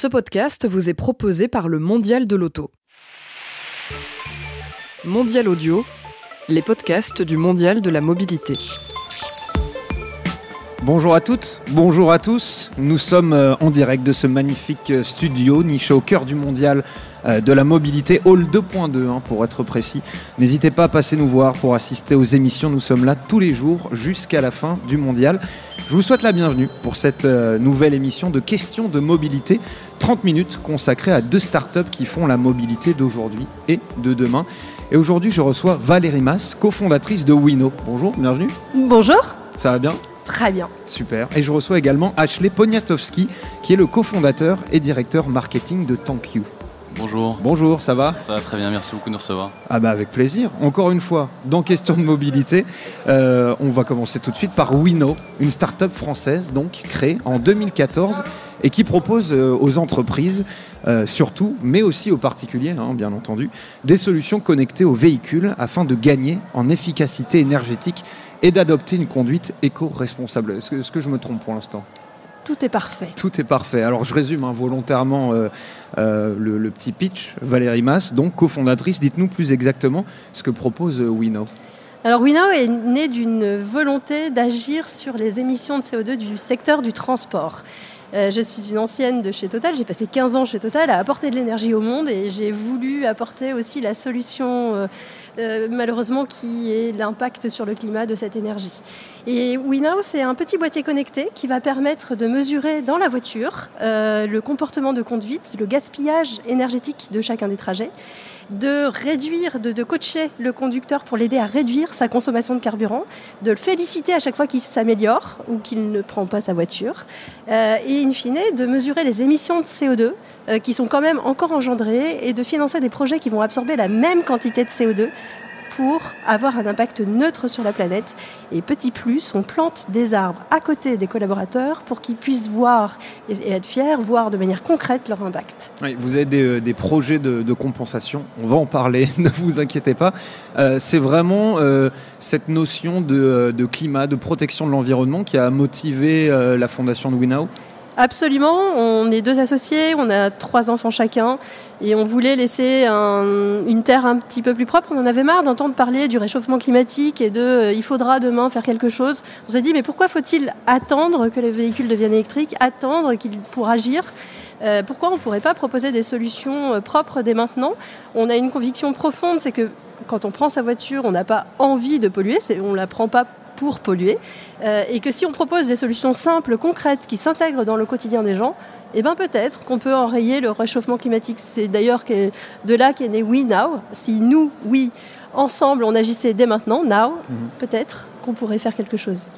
Ce podcast vous est proposé par le Mondial de l'Auto. Mondial Audio, les podcasts du Mondial de la Mobilité. Bonjour à toutes, bonjour à tous. Nous sommes euh, en direct de ce magnifique euh, studio niché au cœur du mondial de la mobilité, Hall 2.2 hein, pour être précis. N'hésitez pas à passer nous voir pour assister aux émissions. Nous sommes là tous les jours jusqu'à la fin du mondial. Je vous souhaite la bienvenue pour cette nouvelle émission de questions de mobilité. 30 minutes consacrées à deux startups qui font la mobilité d'aujourd'hui et de demain. Et aujourd'hui, je reçois Valérie Mass, cofondatrice de Wino. Bonjour, bienvenue. Bonjour. Ça va bien? Très bien. Super. Et je reçois également Ashley Poniatowski, qui est le cofondateur et directeur marketing de ThankYou. Bonjour. Bonjour, ça va Ça va très bien, merci beaucoup de nous recevoir. Ah bah avec plaisir. Encore une fois, dans question de mobilité, euh, on va commencer tout de suite par Wino, une start-up française donc créée en 2014 et qui propose euh, aux entreprises euh, surtout, mais aussi aux particuliers, hein, bien entendu, des solutions connectées aux véhicules afin de gagner en efficacité énergétique et d'adopter une conduite éco-responsable. Est-ce que, je me trompe pour l'instant? Tout est parfait. Tout est parfait. Alors je résume hein, volontairement euh, euh, le, petit pitch. Valérie Mass, donc cofondatrice, dites-nous plus exactement ce que propose euh, Wino. Alors Wino est né d'une volonté d'agir sur les émissions de CO2 du secteur du transport. Euh, je suis une ancienne de chez Total, j'ai passé 15 ans chez Total à apporter de l'énergie au monde et j'ai voulu apporter aussi la solution euh, euh, malheureusement qui est l'impact sur le climat de cette énergie. Et WeNow, c'est un petit boîtier connecté qui va permettre de mesurer dans la voiture le comportement de conduite, le gaspillage énergétique de chacun des trajets de réduire, de, coacher le conducteur pour l'aider à réduire sa consommation de carburant, de le féliciter à chaque fois qu'il s'améliore ou qu'il ne prend pas sa voiture, euh, et in fine de mesurer les émissions de CO2 euh, qui sont quand même encore engendrées et de financer des projets qui vont absorber la même quantité de CO2 pour avoir un impact neutre sur la planète. Et petit plus, on plante des arbres à côté des collaborateurs pour qu'ils puissent voir et être fiers, voir de manière concrète leur impact. vous avez des, euh, projets de, compensation, on va en parler, ne vous inquiétez pas. Euh, c'est vraiment euh, cette notion de, climat, de protection de l'environnement qui a motivé la fondation de WeNow Absolument, on est deux associés, on a trois enfants chacun et on voulait laisser une terre un petit peu plus propre. On en avait marre d'entendre parler du réchauffement climatique et de euh, il faudra demain faire quelque chose. On s'est dit mais pourquoi faut-il attendre que les véhicules deviennent électriques, attendre qu'ils pour agir? Euh, pourquoi on ne pourrait pas proposer des solutions euh, propres dès maintenant? On a une conviction profonde, c'est que quand on prend sa voiture, on n'a pas envie de polluer, on ne la prend pas pour polluer, euh, et que si on propose des solutions simples, concrètes, qui s'intègrent dans le quotidien des gens, eh bien peut-être qu'on peut enrayer le réchauffement climatique. C'est d'ailleurs de là qu'est né We Now. Si nous, oui, ensemble, on agissait dès maintenant, now, mhm. peut-être qu'on pourrait faire quelque chose.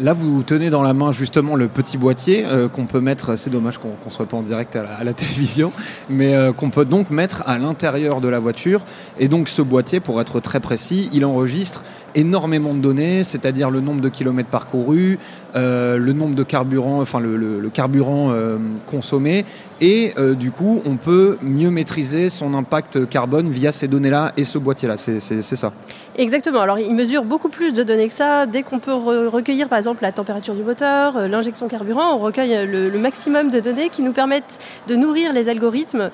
Là, vous tenez dans la main justement le petit boîtier euh, qu'on peut mettre, c'est dommage qu'on ne soit pas en direct à la, télévision, mais euh, qu'on peut donc mettre à l'intérieur de la voiture. Et donc ce boîtier, pour être très précis, il enregistre énormément de données, c'est-à-dire le nombre de kilomètres parcourus, euh, le nombre de carburant, enfin le, carburant euh, consommé, et euh, du coup on peut mieux maîtriser son impact carbone via ces données-là et ce boîtier-là, c'est ça. Exactement. Alors il mesure beaucoup plus de données que ça. Dès qu'on peut recueillir par exemple la température du moteur, l'injection carburant, on recueille le, maximum de données qui nous permettent de nourrir les algorithmes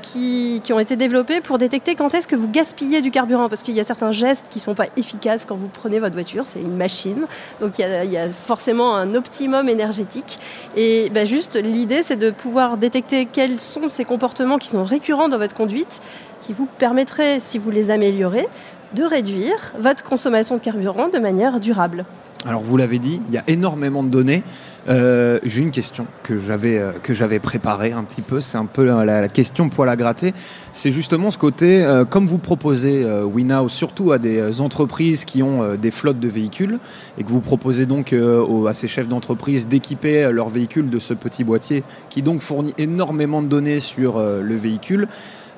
qui, qui, ont été développés pour détecter quand est-ce que vous gaspillez du carburant, parce qu'il y a certains gestes qui ne sont pas efficaces quand vous prenez votre voiture. C'est une machine, donc il y, a, forcément un optimum énergétique. Et ben, juste l'idée, c'est de pouvoir détecter quels sont ces comportements qui sont récurrents dans votre conduite, qui vous permettraient, si vous les améliorez, de réduire votre consommation de carburant de manière durable. Alors vous l'avez dit, il y a énormément de données. Euh, j'ai une question que j'avais euh, que j'avais préparée un petit peu. C'est un peu la, question poil à gratter. C'est justement ce côté, euh, comme vous proposez WeNow surtout à des entreprises qui ont des flottes de véhicules et que vous proposez donc à ces chefs d'entreprise d'équiper leurs véhicules de ce petit boîtier qui donc fournit énormément de données sur le véhicule.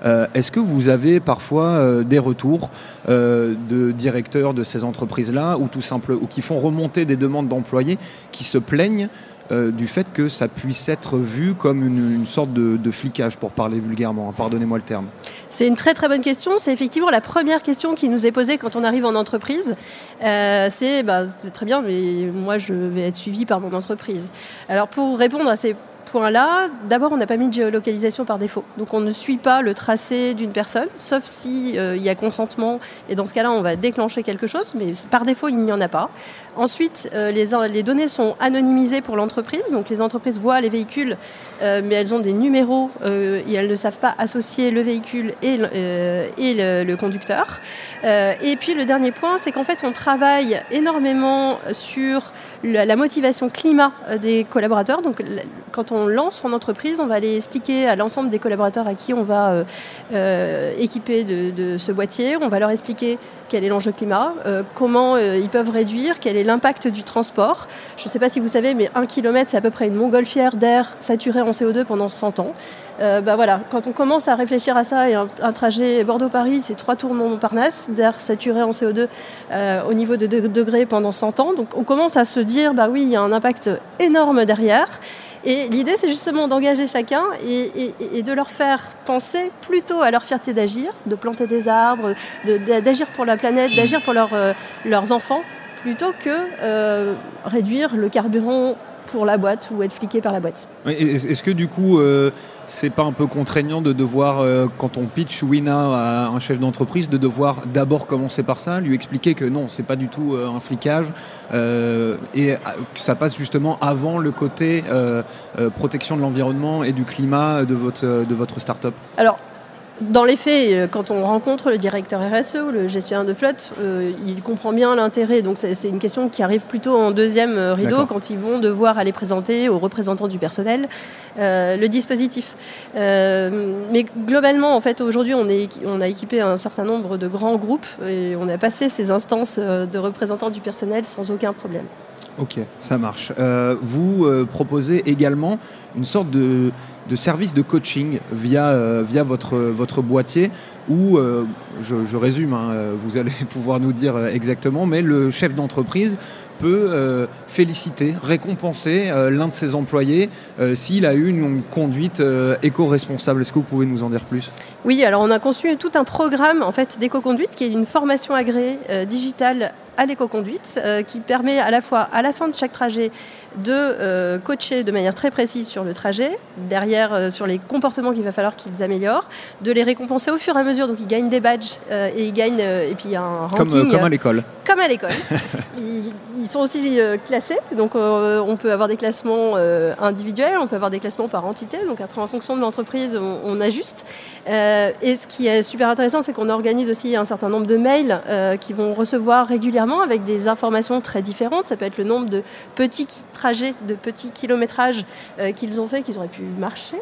Euh, est-ce que vous avez parfois euh, des retours euh, de directeurs de ces entreprises-là ou tout simple, ou qui font remonter des demandes d'employés qui se plaignent du fait que ça puisse être vu comme une, sorte de, flicage, pour parler vulgairement. Hein, pardonnez-moi le terme. C'est une très très bonne question. C'est effectivement la première question qui nous est posée quand on arrive en entreprise. c'est bah, très bien, mais moi je vais être suivi par mon entreprise. Alors pour répondre à ces point-là, d'abord, on n'a pas mis de géolocalisation par défaut. Donc, on ne suit pas le tracé d'une personne, sauf si il y a consentement. Et dans ce cas-là, on va déclencher quelque chose, mais par défaut, il n'y en a pas. Ensuite, les, les données sont anonymisées pour l'entreprise. Donc, les entreprises voient les véhicules, mais elles ont des numéros et elles ne savent pas associer le véhicule et, et le, conducteur. et puis, le dernier point, c'est qu'en fait, on travaille énormément sur la, motivation climat euh, des collaborateurs. Donc, quand on lance son entreprise, on va aller expliquer à l'ensemble des collaborateurs à qui on va euh, euh, équiper de, ce boîtier. On va leur expliquer quel est l'enjeu climat, comment ils peuvent réduire, quel est l'impact du transport. Je ne sais pas si vous savez, mais un kilomètre, c'est à peu près une montgolfière d'air saturé en CO2 pendant 100 ans. bah voilà, quand on commence à réfléchir à ça, et un, trajet Bordeaux-Paris, c'est trois tours Montparnasse, d'air saturé en CO2 au niveau de 2 degrés pendant 100 ans. Donc on commence à se dire, bah oui, il y a un impact énorme derrière. Et l'idée, c'est justement d'engager chacun et, de leur faire penser plutôt à leur fierté d'agir, de planter des arbres, d'agir pour la planète, d'agir pour euh, leurs enfants, plutôt que euh, réduire le carburant pour la boîte ou être fliqué par la boîte. Est-ce que du coup, euh, c'est pas un peu contraignant de devoir, euh, quand on pitch Wina à un chef d'entreprise, de devoir d'abord commencer par ça, lui expliquer que non, c'est pas du tout euh, un flicage et que ça passe justement avant le côté protection de l'environnement et du climat de votre, de votre start-up. Alors, dans les faits, euh, quand on rencontre le directeur RSE ou le gestionnaire de flotte, euh, il comprend bien l'intérêt. Donc c'est une question qui arrive plutôt en deuxième euh, rideau quand ils vont devoir aller présenter aux représentants du personnel le dispositif. mais globalement, en fait, aujourd'hui, on, on, a équipé un certain nombre de grands groupes et on a passé ces instances de représentants du personnel sans aucun problème. Ok, ça marche. vous proposez également une sorte de de services de coaching via, euh, via votre, votre boîtier où, euh, je, résume, hein, euh, vous allez pouvoir nous dire exactement, mais le chef d'entreprise peut féliciter, récompenser l'un de ses employés s'il a eu une, conduite éco-responsable. Est-ce que vous pouvez nous en dire plus? Oui, alors on a conçu tout un programme en fait, d'éco-conduite qui est une formation agréée digitale à l'éco-conduite qui permet à la fois à la fin de chaque trajet de euh, coacher de manière très précise sur le trajet, derrière euh, sur les comportements qu'il va falloir qu'ils améliorent, de les récompenser au fur et à mesure. Donc ils gagnent des badges euh, et ils gagnent et puis un ranking. Comme, à l'école. Comme à l'école. ils, sont aussi classés, donc on peut avoir des classements individuels, on peut avoir des classements par entité. Donc après en fonction de l'entreprise, on, ajuste. et ce qui est super intéressant, c'est qu'on organise aussi un certain nombre de mails qui vont recevoir régulièrement avec des informations très différentes. Ça peut être le nombre de petits trajets, de petits kilométrages euh, qu'ils ont fait, qu'ils auraient pu marcher,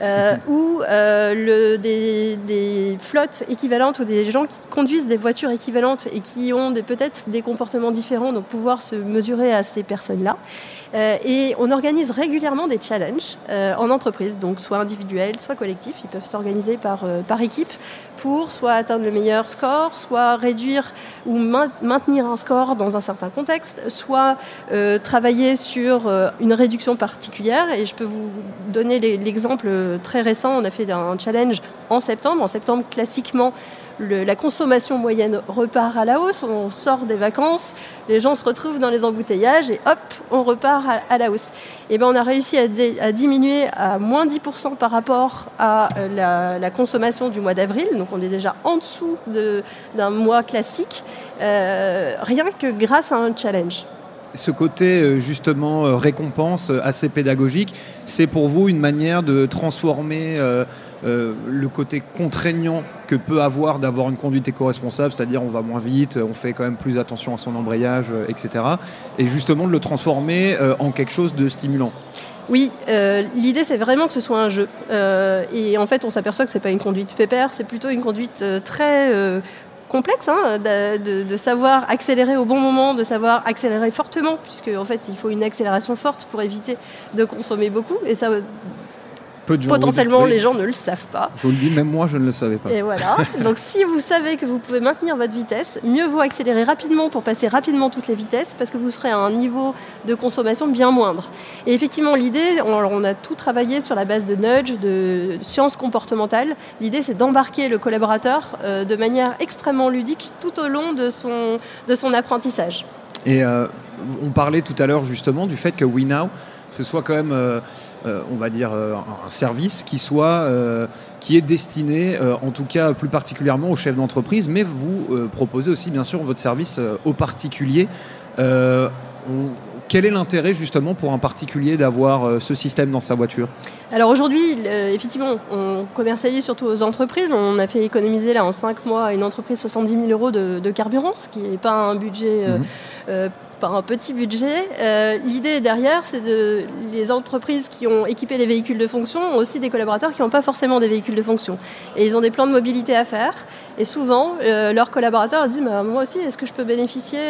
euh, ou euh, des, flottes équivalentes ou des gens qui conduisent des voitures équivalentes et qui ont peut-être des comportements différents, donc pouvoir se mesurer à ces personnes-là. et on organise régulièrement des challenges en entreprise, donc soit individuels, soit collectifs. Ils peuvent s'organiser par, par équipe soit atteindre le meilleur score, soit réduire ou maintenir un score dans un certain contexte, soit travailler sur euh, une réduction particulière. Et je peux vous donner l'exemple très récent. On a fait un challenge en septembre. En septembre, classiquement, la consommation moyenne repart à la hausse, on sort des vacances, les gens se retrouvent dans les embouteillages et hop, on repart à, la hausse. Et ben on a réussi à, diminuer à moins 10% par rapport à euh, la, consommation du mois d'avril, donc on est déjà en dessous d'un mois classique, euh, rien que grâce à un challenge ce côté euh, justement récompense assez pédagogique, c'est pour vous une manière de transformer le côté contraignant que peut avoir d'avoir une conduite éco-responsable, c'est-à-dire on va moins vite, on fait quand même plus attention à son embrayage, etc. Et justement de le transformer en quelque chose de stimulant. Oui, l'idée c'est vraiment que ce soit un jeu. et en fait, on s'aperçoit que c'est pas une conduite pépère, c'est plutôt une conduite très complexe hein, de, savoir accélérer au bon moment, de savoir accélérer fortement, puisque en fait il faut une accélération forte pour éviter de consommer beaucoup. Et ça, Potentiellement, les gens ne le savent pas. Je vous le dis, même moi, je ne le savais pas. Et voilà. Donc, si vous savez que vous pouvez maintenir votre vitesse, mieux vaut accélérer rapidement pour passer rapidement toutes les vitesses, parce que vous serez à un niveau de consommation bien moindre. Et effectivement, l'idée, on, a tout travaillé sur la base de nudge, de sciences comportementales. L'idée, c'est d'embarquer le collaborateur euh, de manière extrêmement ludique tout au long de son, de son apprentissage. Et euh, on parlait tout à l'heure justement du fait que WeNow, ce soit quand même. Euh, on va dire, un service qui soit qui est destiné, en tout cas plus particulièrement aux chefs d'entreprise, mais vous proposez aussi bien sûr votre service aux particuliers. quel est l'intérêt justement pour un particulier d'avoir ce système dans sa voiture? Alors aujourd'hui, effectivement, on commercialise surtout aux entreprises. On a fait économiser là en 5 mois à une entreprise 70 000 euros de, carburant, ce qui n'est pas un budget mmh par un petit budget. Euh, l'idée derrière, c'est de les entreprises qui ont équipé les véhicules de fonction ont aussi des collaborateurs qui n'ont pas forcément des véhicules de fonction. Et ils ont des plans de mobilité à faire. Et souvent, euh, leurs collaborateurs disent bah, Moi aussi, est-ce que je peux bénéficier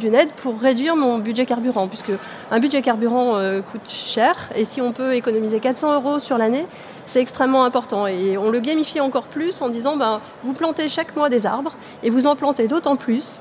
d'une aide pour réduire mon budget carburant? Puisque un budget carburant euh, coûte cher. Et si on peut économiser 400 euros sur l'année, c'est extrêmement important. Et on le gamifie encore plus en disant ben, Vous plantez chaque mois des arbres et vous en plantez d'autant plus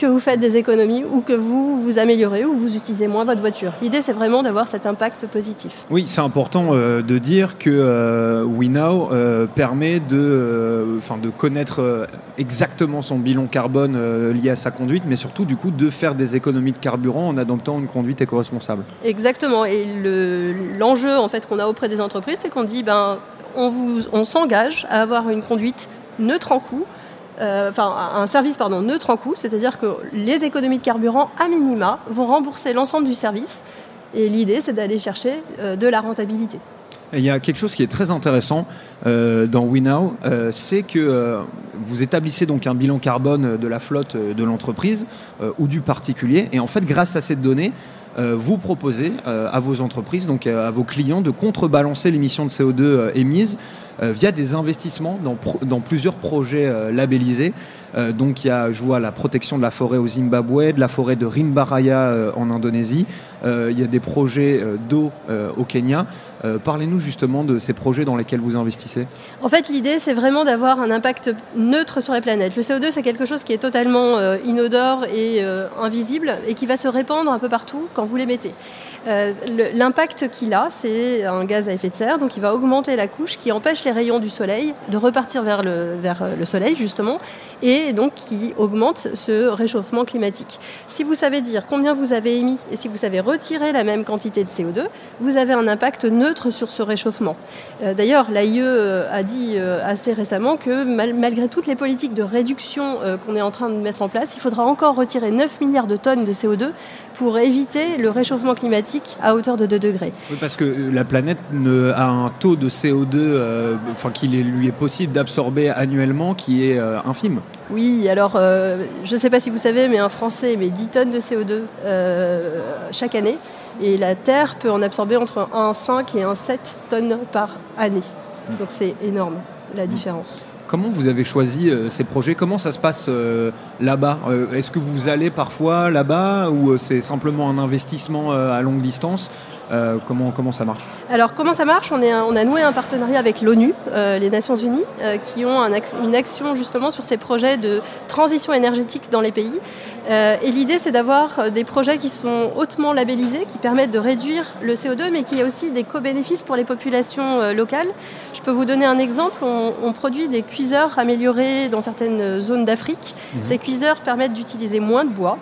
que vous faites des économies ou que vous vous améliorez ou vous utilisez moins votre voiture. L'idée, c'est vraiment d'avoir cet impact positif. Oui, c'est important euh, de dire que euh, WeNow euh, permet de, enfin, de connaître exactement son bilan carbone lié à sa conduite, mais surtout du coup de faire des économies de carburant en adoptant une conduite éco-responsable. Exactement. Et l'enjeu en fait qu'on a auprès des entreprises, c'est qu'on dit ben on, vous, on s'engage à avoir une conduite neutre en coût, euh, enfin un service pardon, neutre en coût, c'est-à-dire que les économies de carburant à minima vont rembourser l'ensemble du service. Et l'idée, c'est d'aller chercher euh, de la rentabilité. il y a quelque chose qui est très intéressant euh, dans WeNow, c'est que vous établissez donc un bilan carbone de la flotte de l'entreprise ou du particulier, et en fait, grâce à cette donnée, vous proposez à vos entreprises, donc à vos clients, de contrebalancer l'émission de CO2 émise euh, via des investissements dans, dans plusieurs projets euh, labellisés. Euh, donc il y a, je vois, la protection de la forêt au Zimbabwe, de la forêt de Rimbaraya en Indonésie. il y a des projets d'eau au Kenya. Parlez-nous justement de ces projets dans lesquels vous investissez. En fait, l'idée, c'est vraiment d'avoir un impact neutre sur la planète. Le CO2, c'est quelque chose qui est totalement inodore et invisible et qui va se répandre un peu partout quand vous l'émettez. Euh, l'impact qu'il a, c'est un gaz à effet de serre, donc il va augmenter la couche qui empêche les rayons du soleil de repartir vers euh, le soleil, justement, et donc qui augmente ce réchauffement climatique. Si vous savez dire combien vous avez émis et si vous savez retirer la même quantité de CO2, vous avez un impact neutre sur ce réchauffement. Euh, d'ailleurs, l'AIE a dit assez récemment que malgré toutes les politiques de réduction qu'on est en train de mettre en place, il faudra encore retirer 9 milliards de tonnes de CO2 pour éviter le réchauffement climatique à hauteur de 2 degrés. Oui, parce que euh, la planète a un taux de CO2 euh, enfin, qu'il lui est possible d'absorber annuellement qui est euh, infime. Oui, alors je ne sais pas si vous savez, mais un Français émet 10 tonnes de CO2 chaque année et la Terre peut en absorber entre 1,5 et 1,7 tonnes par année. Donc c'est énorme la différence. Comment vous avez choisi euh, ces projets? Comment ça se passe euh, là-bas? Euh, Est-ce que vous allez parfois là-bas ou c'est simplement un investissement à longue distance? Comment, comment ça marche Alors comment ça marche? On, a noué un partenariat avec l'ONU, les Nations Unies, qui ont une action justement sur ces projets de transition énergétique dans les pays. Euh, et l'idée, c'est d'avoir euh, des projets qui sont hautement labellisés, qui permettent de réduire le CO2, mais qui a aussi des co-bénéfices pour les populations euh, locales. Je peux vous donner un exemple. On, produit des cuiseurs améliorés dans certaines zones d'Afrique. Mhm. Ces cuiseurs permettent d'utiliser moins de bois,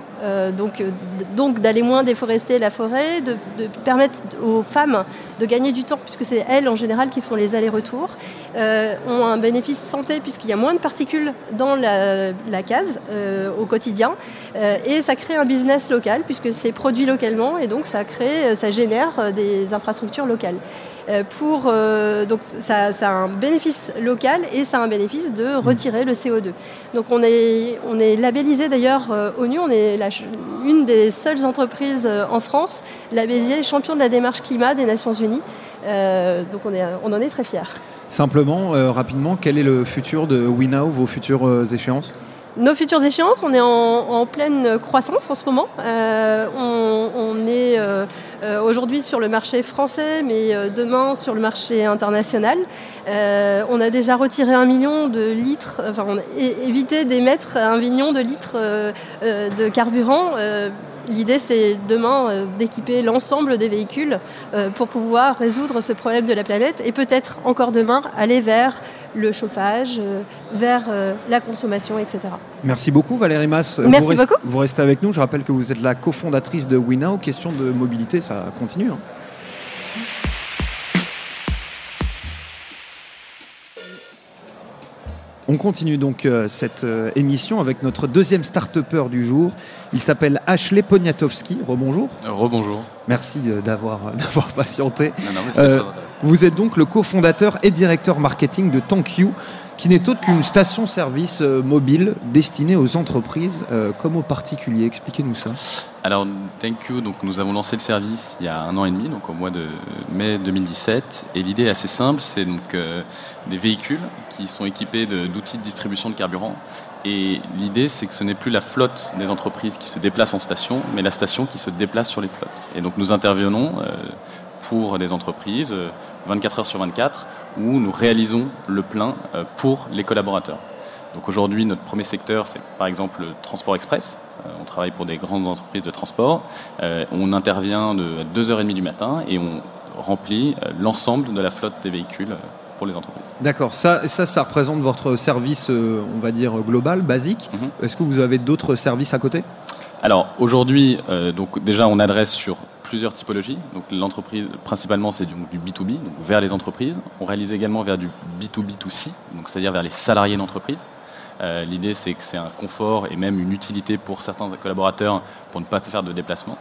donc, donc d'aller moins déforester la forêt, de, permettre aux femmes de gagner du temps, puisque c'est elles en général qui font les allers-retours, ont un bénéfice santé, puisqu'il y a moins de particules dans la, case au quotidien. Euh, et ça crée un business local puisque c'est produit localement et donc ça crée, euh, ça génère euh, des infrastructures locales. Pour, donc ça, a un bénéfice local et ça a un bénéfice de retirer le CO2. Donc on est, on est labellisé d'ailleurs ONU, on est la, une des seules entreprises en France labellisée champion de la démarche climat des Nations Unies. donc on, est, on en est très fiers. Simplement, rapidement, quel est le futur de WeNow, vos futures échéances? Nos futures échéances, on est en, pleine croissance en ce moment. Euh, on, est euh, euh, aujourd'hui sur le marché français, mais demain sur le marché international. on a déjà retiré un million de litres, enfin on a évité d'émettre un million de litres de carburant L'idée, c'est demain euh, d'équiper l'ensemble des véhicules euh, pour pouvoir résoudre ce problème de la planète et peut-être encore demain aller vers le chauffage, euh, vers la consommation, etc. Merci beaucoup Valérie Mass. Merci vous beaucoup. Vous restez avec nous. Je rappelle que vous êtes la cofondatrice de WeNow. Question de mobilité, ça continue. Hein. On continue donc euh, cette euh, émission avec notre deuxième start-upper du jour. Il s'appelle Ashley Poniatowski. Rebonjour. Rebonjour. Merci euh, d'avoir d'avoir patienté. Non, non, mais Euh, très intéressant. Vous êtes donc le cofondateur et directeur marketing de ThankYou, qui n'est autre qu'une station-service euh, mobile destinée aux entreprises euh, comme aux particuliers. Expliquez-nous ça. Alors, thank you. Donc, nous avons lancé le service il y a un an et demi, donc au mois de mai 2017. Et l'idée est assez simple c'est donc euh, des véhicules qui sont équipés d'outils de, distribution de carburant. Et l'idée, c'est que ce n'est plus la flotte des entreprises qui se déplace en station, mais la station qui se déplace sur les flottes. Et donc, nous intervenons euh, pour des entreprises euh, 24 heures sur 24 où nous réalisons le plein euh, pour les collaborateurs. Donc aujourd'hui, notre premier secteur, c'est par exemple le transport express. Euh, on travaille pour des grandes entreprises de transport. Euh, on intervient de 2h30 du matin et on remplit euh, l'ensemble de la flotte des véhicules euh, pour les entreprises. D'accord, ça, ça, ça représente votre service, euh, on va dire, global, basique. Mhm. Est-ce que vous avez d'autres services à côté? Alors aujourd'hui, euh, donc déjà, on adresse sur plusieurs typologies. Donc l'entreprise, principalement, c'est du, du B2B, donc vers les entreprises. On réalise également vers du B2B2C, donc c'est-à-dire vers les salariés d'entreprise. Euh, L'idée, c'est que c'est un confort et même une utilité pour certains collaborateurs pour ne pas faire de déplacement.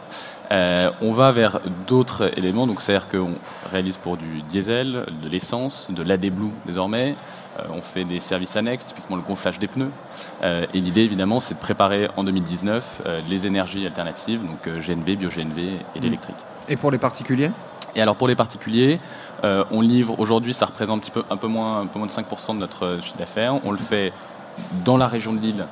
Euh, on va vers d'autres éléments, donc c'est-à-dire qu'on réalise pour du diesel, de l'essence, de l'AD Blue désormais. Euh, on fait des services annexes, typiquement le gonflage des pneus. Et l'idée, évidemment, c'est de préparer en 2019 euh, les énergies alternatives, donc GNV, bio-GNV et l'électrique. Et pour les particuliers? Et alors pour les particuliers, euh, on livre aujourd'hui, ça représente un, petit peu, un, peu moins, un peu moins de 5% de notre chiffre d'affaires. On le fait dans la région de Lille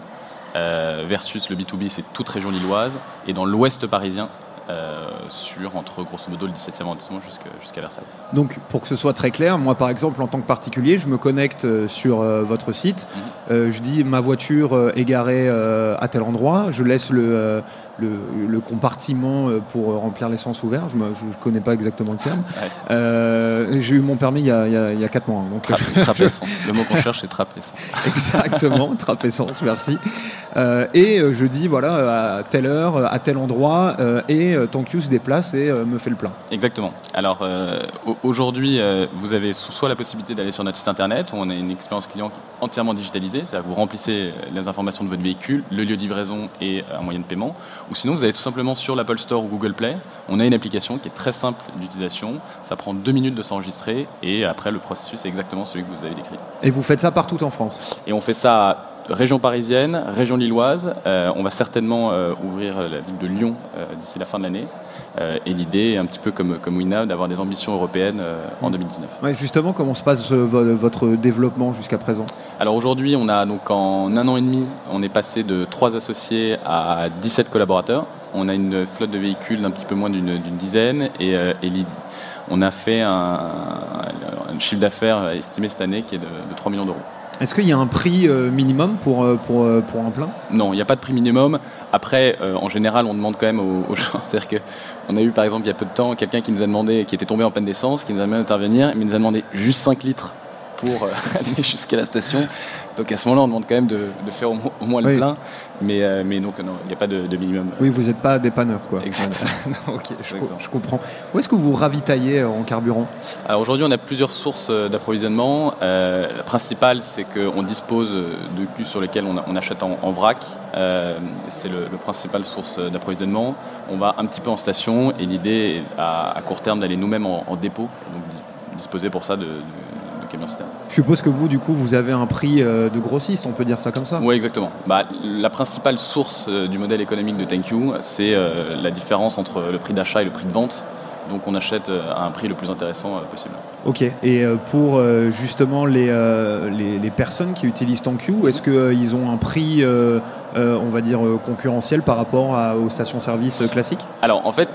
euh, versus le B2B, c'est toute région lilloise, et dans l'ouest parisien, euh, sur entre grosso modo le 17e arrondissement jusqu'à jusqu'à Versailles. Donc, pour que ce soit très clair, moi, par exemple, en tant que particulier, je me connecte euh, sur euh, votre site. Euh, je dis ma voiture est garée euh, à tel endroit. Je laisse le, le, le compartiment pour remplir l'essence ouvert. Je ne connais pas exactement le terme. Ouais. J'ai eu mon permis il y a, il y a- il y a 4 mois. hein, donc, Trappe, trappe essence. Le mot qu'on cherche, c'est trappe essence. Exactement, trappe essence, merci. Et je dis voilà à telle heure, à tel endroit, et euh, se déplace et euh, me fait le plein. Exactement. Alors euh, au- aujourd'hui, euh, vous avez so- soit la possibilité d'aller sur notre site internet où on a une expérience client entièrement digitalisée, c'est-à-dire que vous remplissez les informations de votre véhicule, le lieu de livraison et un moyen de paiement, ou sinon vous allez tout simplement sur l'Apple Store ou Google Play. On a une application qui est très simple d'utilisation, ça prend deux minutes de s'enregistrer et après le processus est exactement celui que vous avez décrit. Et vous faites ça partout en France? Et on fait ça région parisienne, région lilloise. Euh, on va certainement euh, ouvrir la ville de Lyon euh, d'ici la fin de l'année. Et l'idée est un petit peu comme, comme Wina d'avoir des ambitions européennes en 2019. Ouais, justement, comment se passe vo- votre développement jusqu'à présent? Alors aujourd'hui, on a donc en un an et demi, on est passé de 3 associés à 17 collaborateurs. On a une flotte de véhicules d'un petit peu moins d'une dizaine et, on a fait un chiffre d'affaires estimé cette année qui est de, de 3 millions d'euros. Est-ce qu'il y a un prix euh, minimum pour, euh, euh, pour un plein? Non, il n'y a pas de prix minimum. Après, en général, on demande quand même aux, gens. C'est-à-dire que on a eu, par exemple, il y a peu de temps, quelqu'un qui nous a demandé, qui était tombé en panne d'essence, qui nous a demandé d'intervenir, mais il nous a demandé juste 5 litres pour euh, aller jusqu'à la station. Donc à ce moment-là, on demande quand même de, de faire au, mo- au moins le Oui. plein. Mais, euh, mais donc, non, il n'y a pas de, de minimum. Oui, vous n'êtes pas dépanneur, quoi. Exactement. Non, ok, je, co- Exactement. je comprends. Où est-ce que vous ravitaillez euh, en carburant? Alors aujourd'hui, on a plusieurs sources d'approvisionnement. Euh, la principale, c'est qu'on dispose de puces sur lesquelles on, achète en, en vrac. Euh, c'est le, le principal source d'approvisionnement. On va un petit peu en station et l'idée à, à court terme d'aller nous-mêmes en, en dépôt, donc di- disposer pour ça de, de, Je suppose que vous, du coup, vous avez un prix euh, de grossiste, on peut dire ça comme ça Oui, exactement. Bah, la principale source euh, du modèle économique de Thank You, c'est euh, la différence entre le prix d'achat et le prix de vente. Donc on achète à un prix le plus intéressant possible. Ok, et pour justement les, les, les personnes qui utilisent ThankYou, est-ce qu'ils ont un prix, on va dire, concurrentiel par rapport aux stations-service classiques? Alors en fait,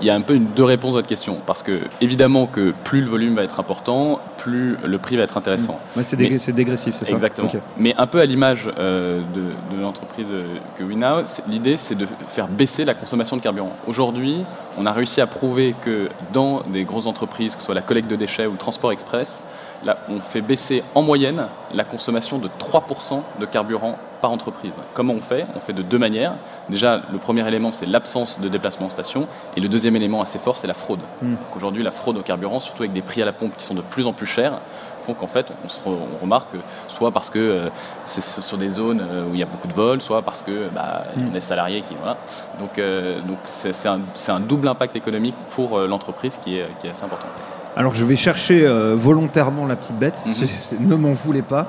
il y a un peu une deux réponses à votre question. Parce que évidemment que plus le volume va être important, plus le prix va être intéressant. Ouais, C'est dég- dégressif, c'est ça Exactement. Mais un peu à l'image euh, de, de l'entreprise euh, que WeNow, l'idée c'est de faire baisser la consommation de carburant. Aujourd'hui, on a réussi à prouver que dans des grosses entreprises, que ce soit la collecte de déchets ou le transport express, là, on fait baisser en moyenne la consommation de 3% de carburant par entreprise. Comment on fait? On fait de deux manières. Déjà, le premier élément, c'est l'absence de déplacement en station. Et le deuxième élément assez fort, c'est la fraude. Mm. Aujourd'hui, la fraude au carburant, surtout avec des prix à la pompe qui sont de plus en plus chers, font qu'en fait, on, se re- on remarque que soit parce que euh, c'est sur des zones euh, où il y a beaucoup de vols, soit parce que bah, il y a des salariés qui voilà. Donc, euh, donc c'est c'est un, c'est un double impact économique pour l'entreprise qui est, qui est assez important. Alors je vais chercher euh, volontairement la petite bête, Mhm. Ne m'en voulez pas.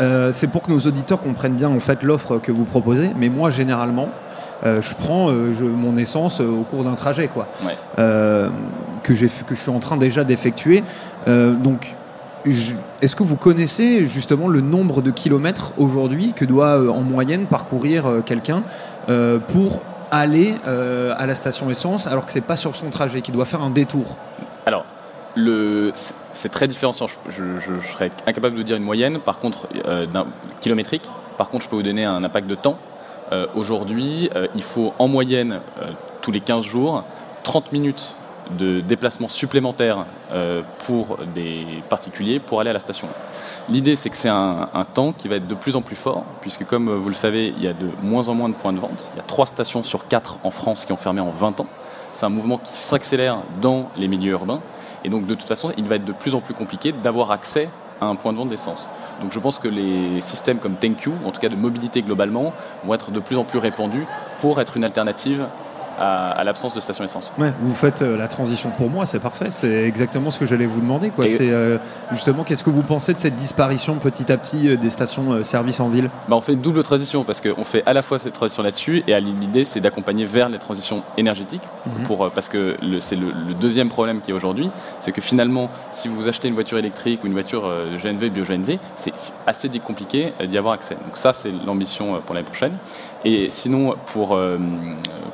Euh, c'est pour que nos auditeurs comprennent bien en fait l'offre que vous proposez. Mais moi généralement, euh, je prends je- mon essence au cours d'un trajet, quoi, Ouais. Que que je suis en train déjà d'effectuer. Donc, est-ce que vous connaissez justement le nombre de kilomètres aujourd'hui que doit en moyenne parcourir quelqu'un pour aller à la station essence alors que c'est pas sur son trajet, qu'il doit faire un détour? Alors, c'est- très différenciant. Je, serais incapable de vous dire une moyenne, par contre, euh, kilométrique. Par contre, je peux vous donner un impact de temps. Euh, Aujourd'hui, euh, il faut en moyenne, euh, tous les 15 jours, 30 minutes de déplacement supplémentaire pour des particuliers pour aller à la station. L'idée, c'est que c'est un, un temps qui va être de plus en plus fort, puisque comme vous le savez, il y a de moins en moins de points de vente. Il y a 3 stations sur 4 en France qui ont fermé en 20 ans. C'est un mouvement qui s'accélère dans les milieux urbains. Et donc, de toute façon, il va être de plus en plus compliqué d'avoir accès à un point de vente d'essence. Donc, je pense que les systèmes comme ThanQ, en tout cas de mobilité globalement, vont être de plus en plus répandus pour être une alternative à, à l'absence de station essence. Ouais, vous faites euh, la transition pour moi, c'est parfait. C'est exactement ce que j'allais vous demander. Quoi. Et- C'est euh, justement, qu'est-ce que vous pensez de cette disparition petit à petit euh, des stations euh, service en ville? Bah, on fait une double transition parce qu'on fait à la fois cette transition là-dessus et l'idée c'est d'accompagner vers les transitions énergétiques Mhm. pour, parce que c'est le, le deuxième problème qui est aujourd'hui, c'est que finalement si vous achetez une voiture électrique ou une voiture GNV, bio-GNV, c'est assez compliqué d'y avoir accès. Donc ça c'est l'ambition pour l'année prochaine. Et sinon pour, euh,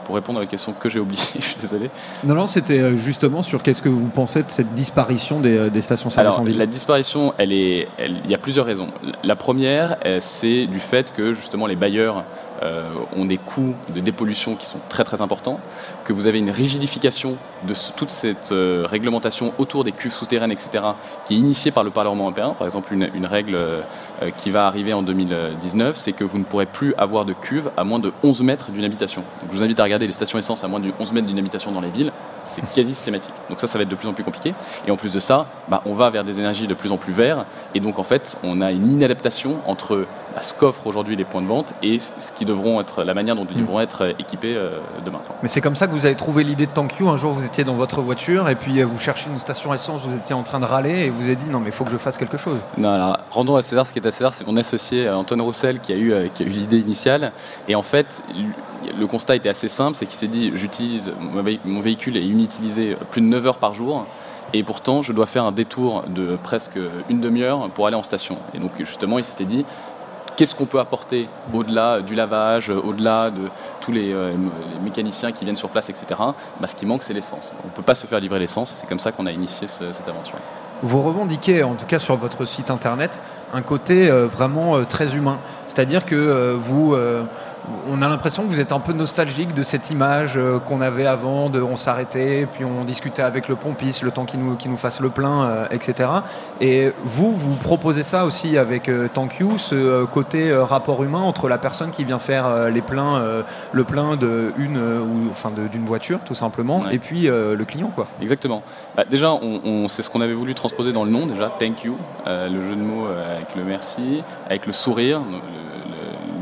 pour répondre à la question que j'ai oubliée, je suis désolé, Non, non, c'était euh, justement sur qu'est-ce que vous pensez de cette disparition des, euh, des stations service Alors, en ville la disparition, elle est, elle- il y a plusieurs raisons. La première, c'est du fait que justement les bailleurs euh, ont des coûts de dépollution qui sont très très importants, que vous avez une rigidification de toute cette euh, réglementation autour des cuves souterraines, etc., qui est initiée par le Parlement européen. Par exemple, une, règle euh, euh, qui va arriver en 2019, c'est que vous ne pourrez plus avoir de cuve à moins de 11 mètres d'une habitation. Je vous invite à regarder les stations essence à moins de 11 mètres d'une habitation dans les villes. C'est quasi systématique. Donc ça, ça va être de plus en plus compliqué. Et en plus de ça, bah, on va vers des énergies de plus en plus vertes. Et donc en fait, on a une inadaptation entre ce qu'offrent aujourd'hui les points de vente et ce qui devront être la manière dont ils devront être euh, équipés euh, demain. Mais c'est comme ça que vous avez trouvé l'idée de Tank You. Un jour, vous étiez dans votre voiture et puis euh, vous cherchiez une station essence, vous étiez en train de râler et vous avez dit non, mais il faut que je fasse quelque chose. Non, alors, rendons à César ce qui est à César, c'est mon associé Antoine Roussel qui a eu, qui a eu l'idée initiale. Et en fait, le constat était assez simple, c'est qu'il s'est dit, j'utilise, mon véhicule est inutilisé plus de 9 heures par jour. Et pourtant, je dois faire un détour de presque une demi-heure pour aller en station. Et donc, justement, il s'était dit, qu'est-ce qu'on peut apporter au-delà du lavage, au-delà de tous les, euh, les mécaniciens qui viennent sur place, etc. Bah, ce qui manque, c'est l'essence. On ne peut pas se faire livrer l'essence. C'est comme ça qu'on a initié ce- cette aventure. Vous revendiquez, en tout cas sur votre site internet, un côté euh, vraiment euh, très humain. C'est-à-dire que euh, vous, euh, on a l'impression que vous êtes un peu nostalgique de cette image euh, qu'on avait avant, de on s'arrêtait, puis on discutait avec le pompiste, le temps qu'il nous, fasse le plein, euh, etc. Et vous, vous proposez ça aussi avec euh, Thank You, ce euh, côté rapport humain entre la personne qui vient faire les pleins, le plein enfin d'une voiture, tout simplement, Ouais. et puis le client, quoi. Exactement. Bah, déjà, on, on- c'est ce qu'on avait voulu transposer dans le nom, déjà, thank you, le jeu de mots avec le merci, avec le sourire, le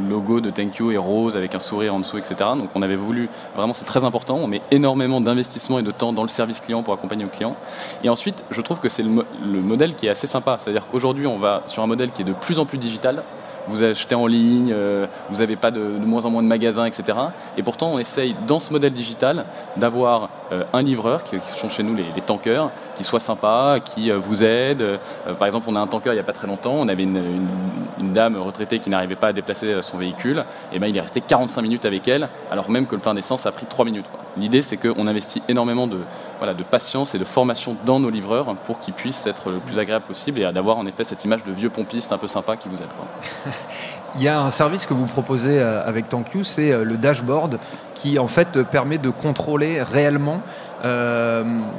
logo de thank you est rose avec un sourire en dessous, etc. Donc on avait voulu, vraiment c'est très important, on met énormément d'investissement et de temps dans le service client pour accompagner nos clients. Et ensuite, je trouve que c'est le, mo- le modèle qui est assez sympa, c'est-à-dire qu'aujourd'hui on va sur un modèle qui est de plus en plus digital, vous achetez en ligne, euh, vous n'avez pas de, moins en moins de magasins, etc. Et pourtant, on essaye, dans ce modèle digital, d'avoir euh, un livreur, qui, qui sont chez nous les, les tankers, qui soit sympa, qui euh, vous aide. Euh, par exemple, on a un tanker il n'y a pas très longtemps, on avait une, dame retraitée qui n'arrivait pas à déplacer euh, son véhicule, et ben il est resté 45 minutes avec elle, alors même que le plein d'essence a pris 3 minutes. L'idée, c'est qu'on investit énormément de, voilà, de patience et de formation dans nos livreurs pour qu'ils puissent être le plus agréable possible et d'avoir en effet cette image de vieux pompiste un peu sympa qui vous aide. Il y a un service que vous proposez avec ThankYou, c'est le dashboard qui en fait permet de contrôler réellement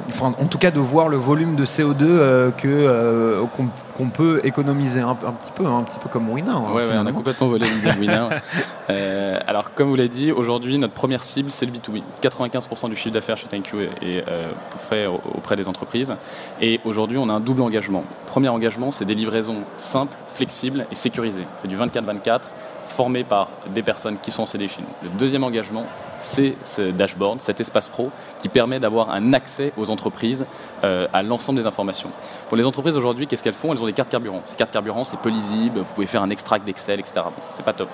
enfin, en tout cas de voir le volume de CO2 euh, que euh, qu'on qu'on peut économiser un, un petit peu, hein, un petit peu comme Winner. hein, Ouais, ouais, on a complètement volé Winner. Euh, alors, comme vous l'avez dit, aujourd'hui, notre première cible, c'est le B2B. 95% du chiffre d'affaires chez ThanQ est, est, euh, fait au- auprès des entreprises. Et aujourd'hui, on a un double engagement. Premier engagement, c'est des livraisons simples, flexibles et sécurisées. Fait du 24-24, formé par des personnes qui sont en CD chez nous. Le deuxième engagement, c'est ce dashboard, cet espace pro, qui permet d'avoir un accès aux entreprises euh, à l'ensemble des informations. Pour les entreprises aujourd'hui, qu'est-ce qu'elles font? Elles ont des cartes carburant. Ces cartes carburant, c'est peu lisible, vous pouvez faire un extract d'Excel, etc. Bon, c'est pas top.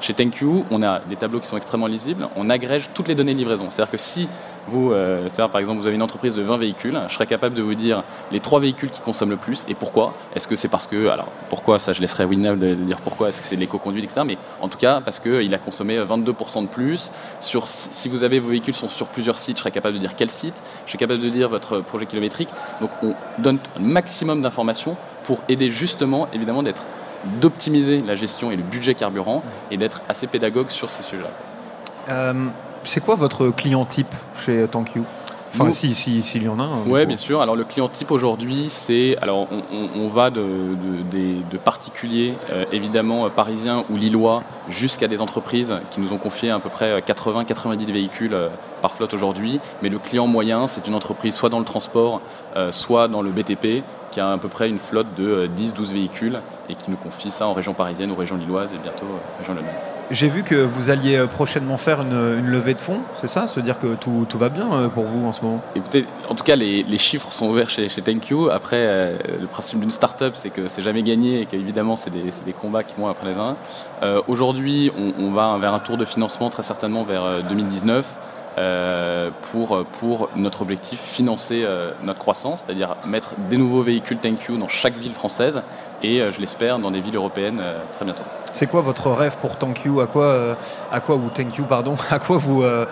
Chez ThanQ, on a des tableaux qui sont extrêmement lisibles. On agrège toutes les données de livraison. C'est-à-dire que si vous, euh, par exemple, vous avez une entreprise de 20 véhicules, je serais capable de vous dire les trois véhicules qui consomment le plus et pourquoi. Est-ce que c'est parce que, alors pourquoi ça, je laisserai Winnow de dire pourquoi. Est-ce que c'est l'éco-conduite, etc. Mais en tout cas, parce qu'il a consommé 22% de plus. Sur, si vous avez vos véhicules sont sur plusieurs sites, je serais capable de dire quel site. Je suis capable de dire votre projet kilométrique. Donc on donne un maximum d'informations pour aider justement, évidemment, d'être d'optimiser la gestion et le budget carburant et d'être assez pédagogue sur ces sujets-là. Euh, c'est quoi votre client type chez ThankYou Enfin, Nous- si, si, s'il y en a. Oui, bien sûr. Alors le client type aujourd'hui, c'est alors on, on- on va de, de- des- de particuliers euh, évidemment euh, parisiens ou lillois jusqu'à des entreprises qui nous ont confié à peu près 80-90 véhicules euh, par flotte aujourd'hui. Mais le client moyen, c'est une entreprise soit dans le transport, euh, soit dans le BTP, qui a à peu près une flotte de euh, 10-12 véhicules et qui nous confie ça en région parisienne ou région lilloise et bientôt région lyonnaise. J'ai vu que vous alliez euh, prochainement faire une, levée de fonds, c'est ça Se dire que tout, tout va bien euh, pour vous en ce moment? Écoutez, en tout cas, les, les chiffres sont ouverts chez, chez ThanQ. Après, euh, le principe d'une start-up, c'est que c'est jamais gagné et qu'évidemment, c'est des, des combats qui vont après les uns. Aujourd'hui, on, va vers un tour de financement très certainement vers euh, 2019 euh, pour, pour notre objectif, financer notre croissance, c'est-à-dire mettre des nouveaux véhicules ThanQ dans chaque ville française et, je l'espère, dans des villes européennes très bientôt. C'est quoi votre rêve pour ThankYou À quoi, euh, à quoi ou ThankYou pardon À quoi vous euh,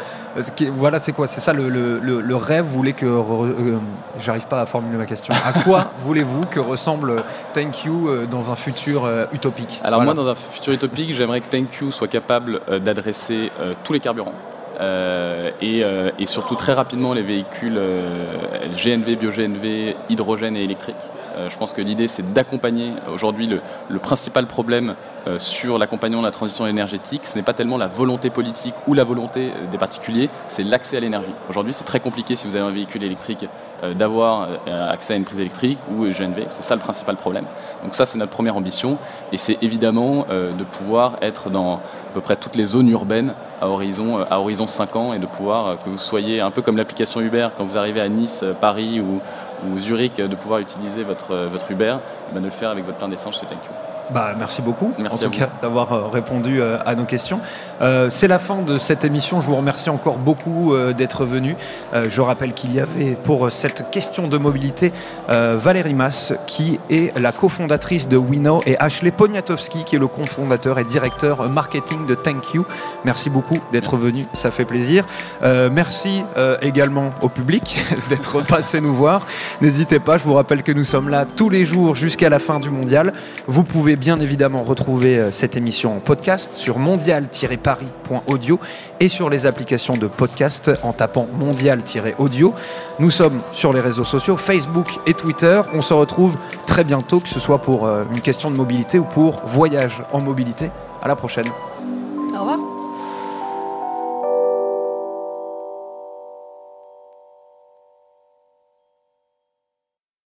Voilà, c'est quoi? C'est ça le, le- le- le rêve Vous voulez que euh, J'arrive pas à formuler ma question. À quoi voulez-vous que ressemble ThankYou euh, dans un futur utopique? Alors Voilà. moi, dans un futur utopique, j'aimerais que ThanQ soit capable d'adresser tous les carburants. euh, et, euh, et surtout très rapidement les véhicules euh, GNV, bio-GNV, hydrogène et électrique. Euh, je pense que l'idée c'est d'accompagner aujourd'hui le, principal problème euh, sur l'accompagnement de la transition énergétique, ce n'est pas tellement la volonté politique ou la volonté euh, des particuliers, c'est l'accès à l'énergie. Aujourd'hui c'est très compliqué si vous avez un véhicule électrique euh, d'avoir euh, accès à une prise électrique ou GNV, c'est ça le principal problème. Donc ça c'est notre première ambition et c'est évidemment euh, de pouvoir être dans à peu près toutes les zones urbaines à horizon, euh, à horizon 5 ans et de pouvoir euh, que vous soyez un peu comme l'application Uber quand vous arrivez à Nice, euh, Paris ou, ou Zurich euh, de pouvoir utiliser votre, euh, votre Uber, eh ben, de le faire avec votre plein d'essence chez ThanQ. Bah, merci beaucoup, Merci en tout vous. cas, d'avoir euh, répondu euh, à nos questions. Euh, c'est la fin de cette émission. Je vous remercie encore beaucoup euh, d'être venu. Euh, je rappelle qu'il y avait pour cette question de mobilité Valérie Mass, qui est la cofondatrice de WeKnow, et Ashley Poniatowski, qui est le cofondateur et directeur marketing de Thank You. Merci beaucoup d'être venu, ça fait plaisir. Merci également au public d'être passé nous voir. N'hésitez pas, je vous rappelle que nous sommes là tous les jours jusqu'à la fin du mondial. Vous pouvez bien évidemment retrouver euh, cette émission en podcast sur mondial-paris.audio et sur les applications de podcast en tapant mondial-audio. Nous sommes sur les réseaux sociaux, Facebook et Twitter. On se retrouve très bientôt, que ce soit pour euh, une question de mobilité ou pour voyage en mobilité. À la prochaine.